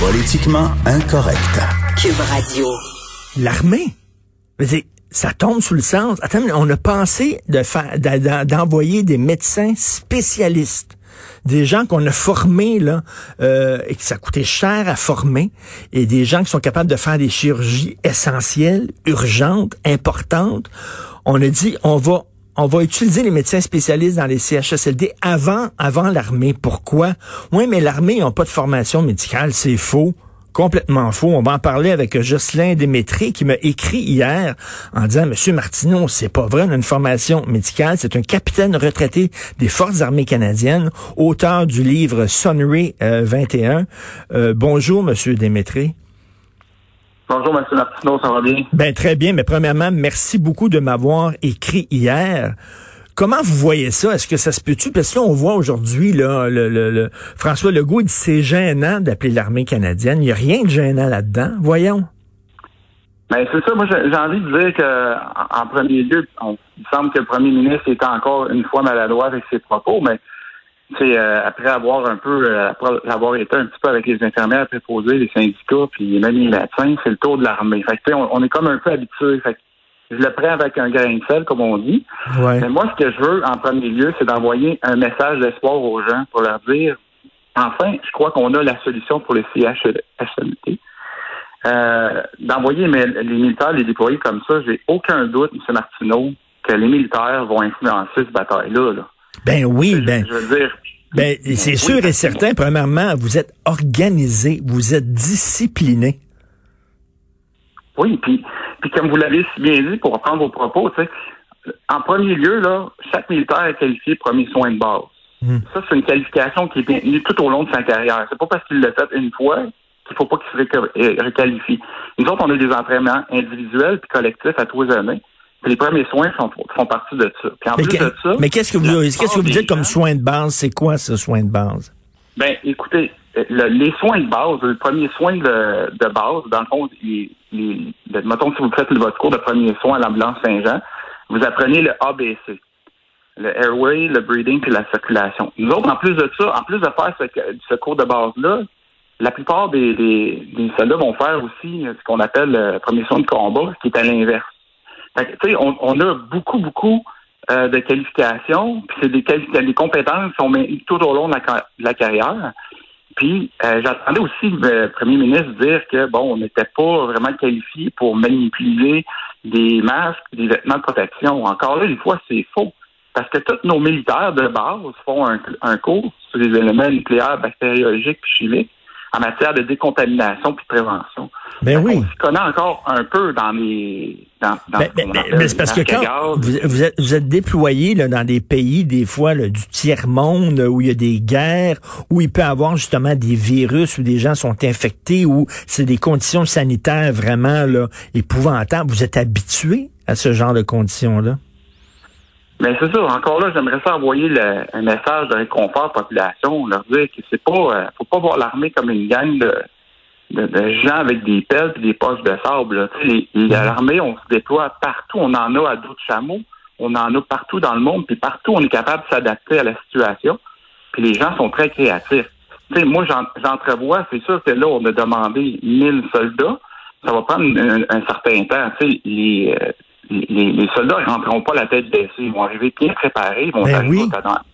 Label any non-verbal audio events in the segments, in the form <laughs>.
Politiquement incorrect. Cube Radio. L'armée? Ça tombe sous le sens. Attends, on a pensé de faire, d'envoyer des médecins spécialistes des gens qu'on a formés là euh, et que ça coûtait cher à former et des gens qui sont capables de faire des chirurgies essentielles, urgentes, importantes. On a dit on va on va utiliser les médecins spécialistes dans les CHSLD avant avant l'armée. Pourquoi? Oui, mais l'armée n'a pas de formation médicale, c'est faux complètement faux. On va en parler avec Jocelyn Démétré qui m'a écrit hier en disant Monsieur Martineau, c'est pas vrai, on a une formation médicale. C'est un capitaine retraité des Forces armées canadiennes, auteur du livre Sonnery 21. Euh, euh, bonjour, Monsieur Démétré. Bonjour, M. Martineau, ça va bien? Ben, très bien, mais premièrement, merci beaucoup de m'avoir écrit hier. Comment vous voyez ça? Est-ce que ça se peut-tu? Parce que là, on voit aujourd'hui, là, le, le, François Legault dit c'est gênant d'appeler l'armée canadienne. Il n'y a rien de gênant là-dedans. Voyons. Ben, c'est ça. Moi, j'ai envie de dire que, en, premier lieu, il semble que le premier ministre était encore une fois maladroit avec ses propos, mais c'est euh, après avoir un peu, euh, après avoir été un petit peu avec les infirmières préposées, les syndicats, puis même les médecins, c'est le tour de l'armée. Fait que, on, on, est comme un peu habitué. Fait je le prends avec un grain de sel, comme on dit. Mais moi, ce que je veux, en premier lieu, c'est d'envoyer un message d'espoir aux gens pour leur dire, enfin, je crois qu'on a la solution pour les CHSLT. Euh, d'envoyer les militaires, les déployer comme ça, j'ai aucun doute, M. Martineau, que les militaires vont influencer cette bataille-là. Ben oui, ben. Je veux dire, ben, c'est sûr et certain, premièrement, vous êtes organisé, vous êtes discipliné. Oui, puis puis comme vous l'avez si bien dit, pour reprendre vos propos, en premier lieu, là, chaque militaire est qualifié premier soin de base. Hmm. Ça, c'est une qualification qui est maintenue tout au long de sa carrière. C'est pas parce qu'il l'a fait une fois qu'il faut pas qu'il se euh, réqualifie. Nous autres, on a des entraînements individuels puis collectifs à trois années. Les premiers soins font, font partie de ça. Puis en mais plus de ça. Mais qu'est-ce que vous, qu'est-ce que vous dites comme soin de base? C'est quoi ce soin de base? Ben, écoutez, les soins de base, le premier soin de, de base, dans le fond, il, il, mettons si vous faites votre cours de premier soin à l'ambulance Saint-Jean, vous apprenez le ABC. Le airway, le breathing puis la circulation. Nous autres, en plus de ça, en plus de faire ce, cours de base-là, la plupart des, des, des, soldats vont faire aussi ce qu'on appelle le premier soin de combat, qui est à l'inverse. On, on a beaucoup, beaucoup euh, de qualifications, puis c'est des, des compétences qui sont tout au long de la carrière. Puis euh, j'entendais aussi le premier ministre dire que bon, on n'était pas vraiment qualifié pour manipuler des masques, des vêtements de protection. Encore là, une fois, c'est faux. Parce que tous nos militaires de base font un, un cours sur les éléments nucléaires, bactériologiques et chimiques en matière de décontamination puis de prévention. Ben oui. On s'y connaît encore un peu dans les. Dans, dans ben, ben, ben mais c'est parce que quand vous, êtes, vous êtes déployé là, dans des pays, des fois, là, du tiers-monde, où il y a des guerres, où il peut y avoir justement des virus, où des gens sont infectés, où c'est des conditions sanitaires vraiment là, épouvantables. Vous êtes habitué à ce genre de conditions-là? Mais c'est ça. Encore là, j'aimerais ça envoyer le, un message de réconfort à la population, leur dire que c'est pas, euh, faut pas voir l'armée comme une gang de, de, gens avec des pelles et des poches de sable. L'armée, on se déploie partout. On en a à d'autres chameaux. On en a partout dans le monde. Puis partout, on est capable de s'adapter à la situation. Puis les gens sont très créatifs. sais, moi, j'entrevois, c'est sûr que là, on a demandé 1000 soldats. Ça va prendre un, certain temps. Les, euh, les, les, soldats ne rentreront pas la tête baissée. Ils vont arriver bien préparés. Ils vont ben arriver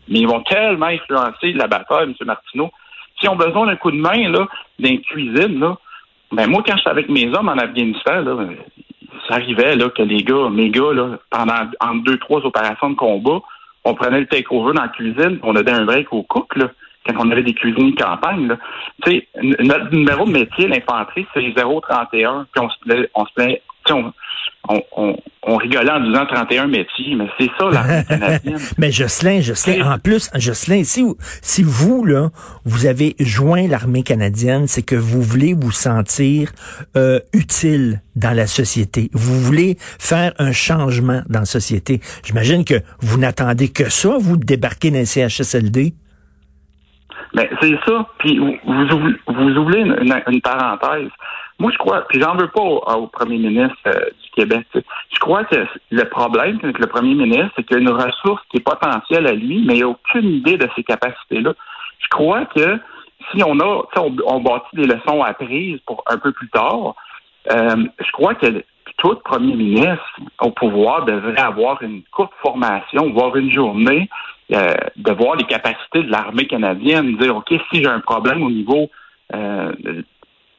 Mais ils vont tellement influencer la bataille, M. Martineau. S'ils ont besoin d'un coup de main là, d'une cuisine, là, ben moi, quand j'étais avec mes hommes en Afghanistan, là, ça arrivait là, que les gars, mes gars, là, pendant entre deux, trois opérations de combat, on prenait le take-over dans la cuisine, on donnait un break au cook, là, quand on avait des cuisines de campagne. Là. Notre numéro de métier, l'infanterie, c'est 031. Puis on se on se on, on, on, rigolait en disant 31 métiers, mais c'est ça l'armée canadienne. <laughs> mais Jocelyn, Jocelyn, en plus, Jocelyn, si, si vous, là, vous avez joint l'armée canadienne, c'est que vous voulez vous sentir euh, utile dans la société. Vous voulez faire un changement dans la société. J'imagine que vous n'attendez que ça, vous, débarquer dans le CHSLD. Mais c'est ça. Puis vous, vous oubliez une parenthèse. Moi, je crois, puis j'en veux pas au, premier ministre euh, du Québec. Je crois que le problème avec le premier ministre, c'est qu'il y a une ressource qui est potentielle à lui, mais il n'a aucune idée de ses capacités-là. Je crois que si on a, on, on bâtit des leçons apprises pour un peu plus tard, euh, je crois que tout premier ministre au pouvoir devrait avoir une courte formation, voire une journée, euh, de voir les capacités de l'armée canadienne, dire, OK, si j'ai un problème au niveau euh,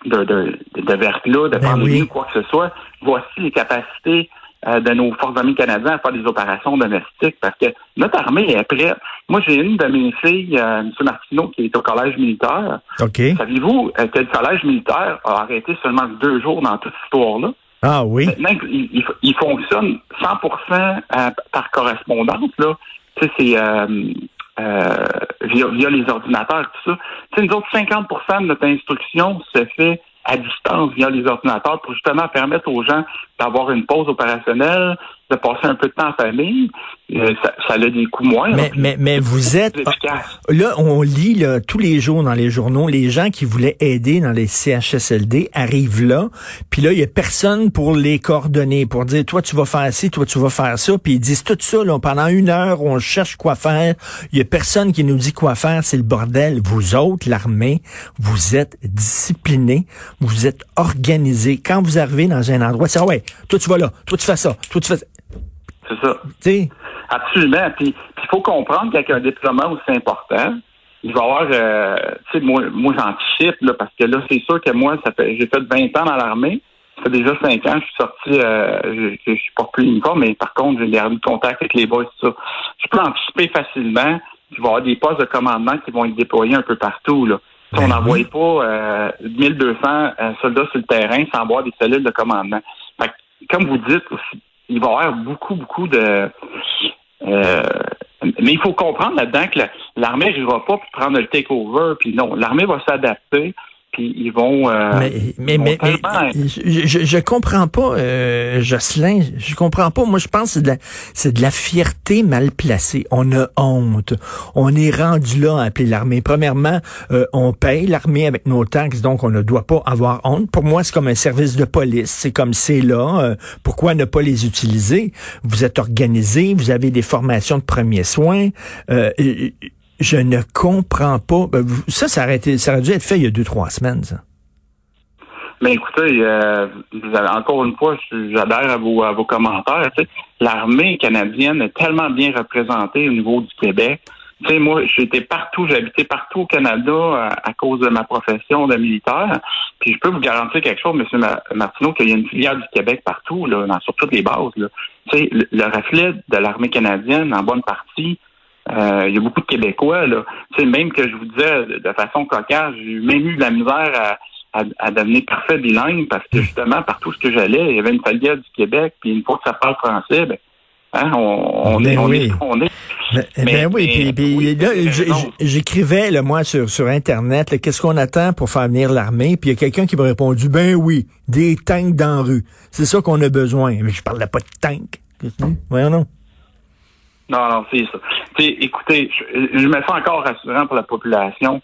de, de, de verglas, de ben pandémie quoi que ce soit, voici les capacités euh, de nos forces armées canadiennes à faire des opérations domestiques parce que notre armée est prête. Moi, j'ai une de mes filles, euh, M. Martineau, qui est au collège militaire. OK. Saviez-vous euh, que le collège militaire a arrêté seulement deux jours dans toute cette histoire-là? Ah oui. Maintenant, il, il, fonctionne 100% par correspondance. Là. Tu sais, c'est euh, via, via, les ordinateurs, tout ça. Tu nous autres, 50% de notre instruction se fait à distance via les ordinateurs pour justement permettre aux gens d'avoir une pause opérationnelle, de passer un peu de temps en famille. Euh, ça, ça, a des coûts moins. Mais, mais, mais vous êtes... Là, on lit là, tous les jours dans les journaux, les gens qui voulaient aider dans les CHSLD arrivent là, puis là, il y a personne pour les coordonner, pour dire, toi, tu vas faire ci, toi, tu vas faire ça, puis ils disent tout ça, là, pendant une heure, on cherche quoi faire, il y a personne qui nous dit quoi faire, c'est le bordel. Vous autres, l'armée, vous êtes disciplinés, vous êtes organisés. Quand vous arrivez dans un endroit, c'est, ah ouais, toi, tu vas là, toi, tu fais ça, toi, tu fais ça. C'est ça. T'sais. Absolument. Puis il faut comprendre qu'avec un déploiement aussi important, il va y avoir, euh, tu sais, moi, moi j'anticipe, là, parce que là, c'est sûr que moi, ça fait, j'ai fait 20 ans dans l'armée. Ça fait déjà 5 ans, je suis sorti, euh, je, je, suis pas plus uniforme, mais par contre, j'ai gardé contact avec les boys, tout ça. Je peux anticiper facilement qu'il va y avoir des postes de commandement qui vont être déployés un peu partout, là. on ben n'envoie pas euh, 1200 euh, soldats sur le terrain sans avoir des cellules de commandement. Fait comme vous dites, il va y avoir beaucoup, beaucoup de... Euh, mais il faut comprendre là-dedans que l'armée n'arrivera pas pour prendre le takeover. Puis non, l'armée va s'adapter ils vont. Euh, mais mais, mais, je, je, comprends pas, euh, Jocelyn. Je comprends pas. Moi, je pense que c'est de la c'est de la fierté mal placée. On a honte. On est rendu là à appeler l'armée. Premièrement, euh, on paye l'armée avec nos taxes, donc on ne doit pas avoir honte. Pour moi, c'est comme un service de police. C'est comme c'est là. Euh, pourquoi ne pas les utiliser? Vous êtes organisé, vous avez des formations de premiers soins. Je ne comprends pas. Ben, ça, ça aurait, ça aurait dû être fait il y a deux, trois semaines, ça. Mais écoutez, euh, encore une fois, j'adhère à vos, commentaires. L'armée canadienne est tellement bien représentée au niveau du Québec. Moi, j'étais partout, habité partout au Canada euh, à, cause de ma profession de militaire. Puis je peux vous garantir quelque chose, M. Martineau, qu'il y a une filière du Québec partout, là, sur toutes les bases. Le reflet de l'armée canadienne, en bonne partie, il y a beaucoup de Québécois, là. Tu sais, même que je vous disais de façon cocasse, j'ai même eu de la misère à, à, devenir parfait bilingue parce que justement, partout ce que j'allais, il y avait une filière du Québec, puis une fois que ça parle français, ben, hein, on, ben est, on, est, on est. Ben, oui, puis, là, j'écrivais, là, moi, sur, sur Internet, qu'est-ce qu'on attend pour faire venir l'armée? Puis il y a quelqu'un qui m'a répondu, ben oui, des tanks dans la rue. C'est ça qu'on a besoin. Mais je parlais pas de tanks. Voyons non. Non, non, c'est ça. Écoutez, je, je, me sens encore rassurant pour la population.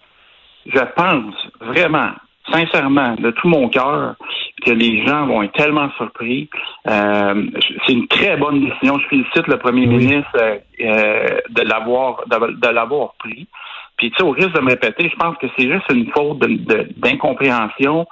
Je pense vraiment, sincèrement, de tout mon cœur, que les gens vont être tellement surpris. Euh, c'est une très bonne décision. Je félicite le premier ministre euh, euh, de l'avoir de, l'avoir pris. Puis, tu sais, au risque de me répéter, je pense que c'est juste une faute d'incompréhension.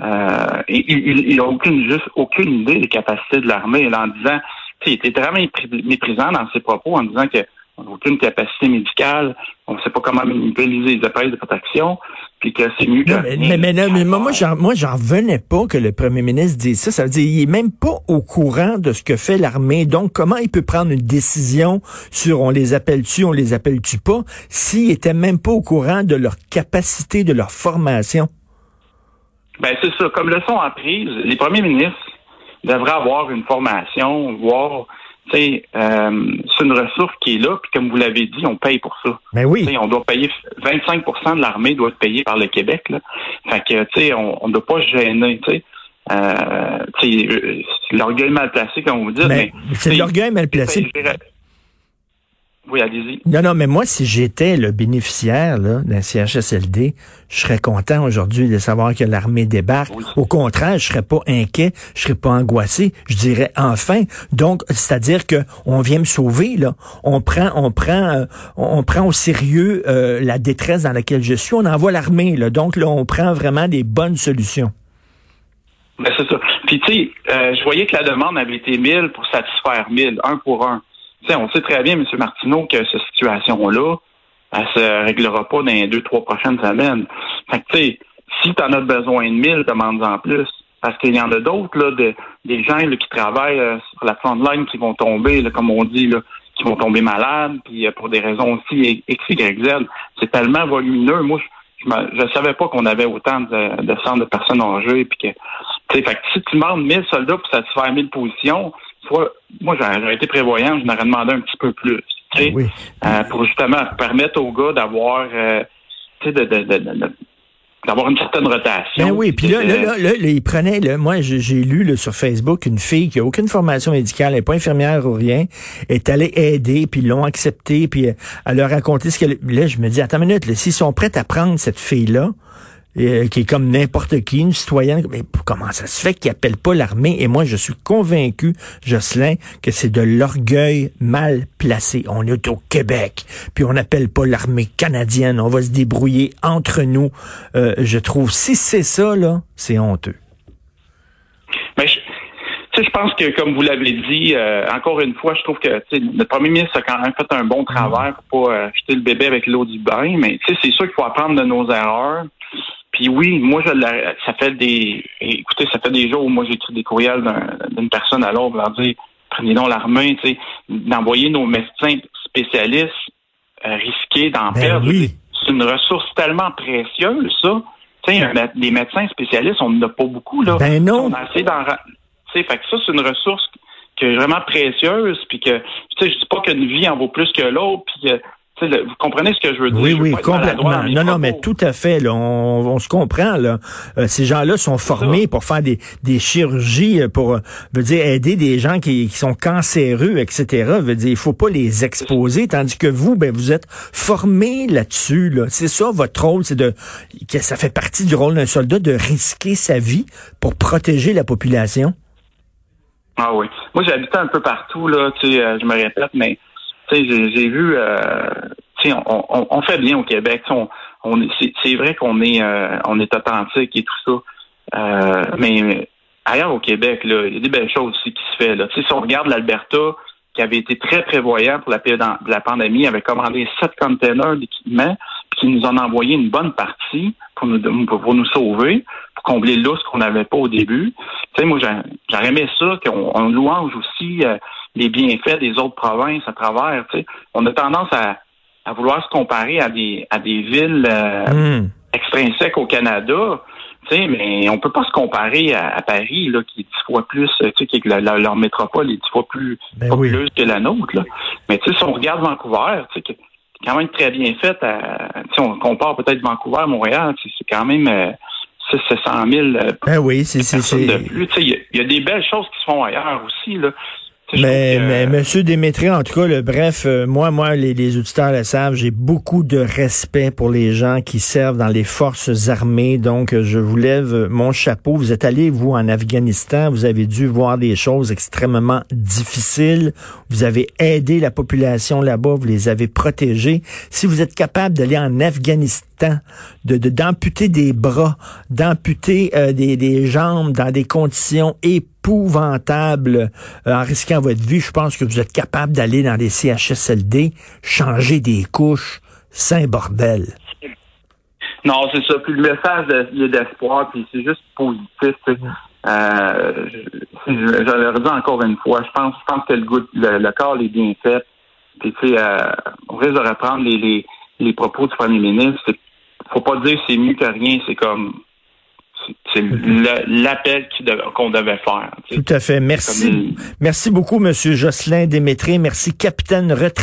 Euh, il n'a aucune, juste aucune idée des capacités de l'armée en disant il était vraiment méprisant dans ses propos en disant que n'a aucune capacité médicale, on ne sait pas comment manipuler les appareils de protection, puis que c'est mieux que... Mais, mais, mais, moi, j'en, moi, j'en revenais pas que le premier ministre dise ça. Ça veut dire qu'il est même pas au courant de ce que fait l'armée. Donc, comment il peut prendre une décision sur on les appelle-tu, on les appelle-tu pas, s'il était même pas au courant de leur capacité, de leur formation? Ben, c'est ça. Comme leçon apprise, les premiers ministres devraient avoir une formation, voir c'est euh, c'est une ressource qui est là, puis comme vous l'avez dit, on paye pour ça. Mais ben oui. on doit payer 25% de l'armée doit être payé par le Québec. Là. Fait que tu sais, on ne doit pas gêner. Tu sais. Euh, c'est l'orgueil mal placé, comme vous dites. Ben, mais, c'est l'orgueil mal placé. Oui, allez-y. Non, non, mais moi, si j'étais le bénéficiaire d'un CHSLD, je serais content aujourd'hui de savoir que l'armée débarque. Au contraire, je serais pas inquiet, je serais pas angoissé. Je dirais enfin. Donc, c'est-à-dire que on vient me sauver là. On prend, on prend, euh, on prend au sérieux euh, la détresse dans laquelle je suis. On envoie l'armée là. Donc là, on prend vraiment des bonnes solutions. Ben, c'est ça. Puis tu sais, euh, je voyais que la demande avait été 1000 pour satisfaire 1000, un pour un on sait très bien, M. Martineau, que cette situation-là, elle se réglera pas dans les deux, trois prochaines semaines. Fait que, tu sais, si tu en as besoin de mille, demande-en plus. Parce qu'il y en a d'autres, des gens qui travaillent euh, sur la front line qui vont tomber, comme on dit, qui vont tomber malades, puis euh, pour des raisons aussi X. C'est tellement volumineux. Moi, je ne savais pas qu'on avait autant de, centres de personnes âgées. Puis que, fait que si tu demandes 1000 soldats pour satisfaire 1000 positions, moi, j'aurais été prévoyant, je m'aurais demandé un petit peu plus. Euh, pour justement permettre aux gars d'avoir euh, d'avoir une certaine rotation. Ben oui, puis là, là, là, il prenait, là, moi, j'ai lu sur Facebook une fille qui a aucune formation médicale, elle n'est pas infirmière ou rien, est allée aider, puis ils l'ont accepté, puis elle leur a raconté ce qu'elle... Là, je me dis, attends une minute, s'ils sont prêts à prendre cette fille-là, euh, qui est comme n'importe qui, une citoyenne. Mais comment ça se fait qu'il appelle pas l'armée? Et moi, je suis convaincu, Jocelyn, que c'est de l'orgueil mal placé. On est au Québec, puis on n'appelle pas l'armée canadienne. On va se débrouiller entre nous. Euh, je trouve, si c'est ça, là, c'est honteux. Mais je, je pense que, comme vous l'avez dit, euh, encore une fois, je trouve que le premier ministre a quand même fait un bon travail pour pas jeter le bébé avec l'eau du bain. Mais c'est sûr qu'il faut apprendre de nos erreurs. Puis oui, moi, je ça fait des, écoutez, ça fait des jours où moi j'écris des courriels d'une personne à l'autre, leur dire, prenez donc l'armée, tu sais, d'envoyer nos médecins spécialistes euh, risquer d'en ben perdre. C'est une ressource tellement précieuse, ça. Tu sais, des médecins spécialistes, on n'en a pas beaucoup, là. Ben non. On a fait, fait que ça, c'est une ressource qui est vraiment précieuse, puis que, tu sais, je dis pas qu'une vie en vaut plus que l'autre, puis vous comprenez ce que je veux dire? Oui, oui, complètement. Non, non, mais tout à fait. Là, on, se comprend. Là. Euh, ces gens-là sont formés pour faire des, des chirurgies, euh, pour euh, veut dire aider des gens qui, qui, sont cancéreux, etc. Veut dire, il faut pas les exposer, tandis que vous, ben, vous êtes formés là-dessus. Là. C'est ça votre rôle, c'est de que ça fait partie du rôle d'un soldat de risquer sa vie pour protéger la population. Ah oui. Moi, j'habitais un peu partout là. Tu sais, je me répète, mais j'ai vu, euh, on, on, fait bien au Québec. On, on c'est vrai qu'on est, euh, on est authentique et tout ça. Euh, mais ailleurs au Québec, il y a des belles choses aussi qui se fait. Là. si on regarde l'Alberta, qui avait été très prévoyant pour la la pandémie, avait commandé sept containers d'équipement, puis qui nous en a envoyé une bonne partie pour nous, pour nous sauver, pour combler l'os qu'on n'avait pas au début. Tu sais, moi, j'aurais aimé ça, qu'on louange aussi euh, les bienfaits des autres provinces à travers. Tu sais. On a tendance à, à vouloir se comparer à des à des villes euh, hmm. extrinsèques au Canada. Tu sais, mais on peut pas se comparer à, Paris, là, qui est dix fois plus, tu sais, qui leur métropole est dix fois plus ben populeuse que la nôtre. Là. Mais tu sais, si on regarde Vancouver, tu sais, qui est quand même très bien fait. si on compare peut-être Vancouver, Montréal, c'est quand même euh, 700 000 euh, ben oui, c'est, de plus. Il y, y, a des belles choses qui se font ailleurs aussi. Là. Mais, mais Monsieur Démétré, en tout cas, le, bref, euh, moi, moi, les, les, auditeurs le savent, j'ai beaucoup de respect pour les gens qui servent dans les forces armées. Donc, euh, je vous lève euh, mon chapeau. Vous êtes allé, vous, en Afghanistan. Vous avez dû voir des choses extrêmement difficiles. Vous avez aidé la population là-bas. Vous les avez protégés. Si vous êtes capable d'aller en Afghanistan, de d'amputer des bras, d'amputer des, des jambes dans des conditions épouvantable euh, en risquant votre vie. Je pense que vous êtes capable d'aller dans des CHSLD, changer des couches. Saint bordel. Non, c'est ça. Puis le message d'espoir, puis c'est juste positif. Euh, je, le encore une fois. Je pense, je pense que le, le, corps est bien fait. Puis tu sais, euh, on risque de reprendre les, les, les propos du premier ministre. Faut pas dire c'est mieux que rien. C'est comme c'est le- l'appel qu'on devait faire. Tout à fait. Merci. Une- Merci beaucoup, Monsieur Jocelyn Démétré. Merci, capitaine retraité.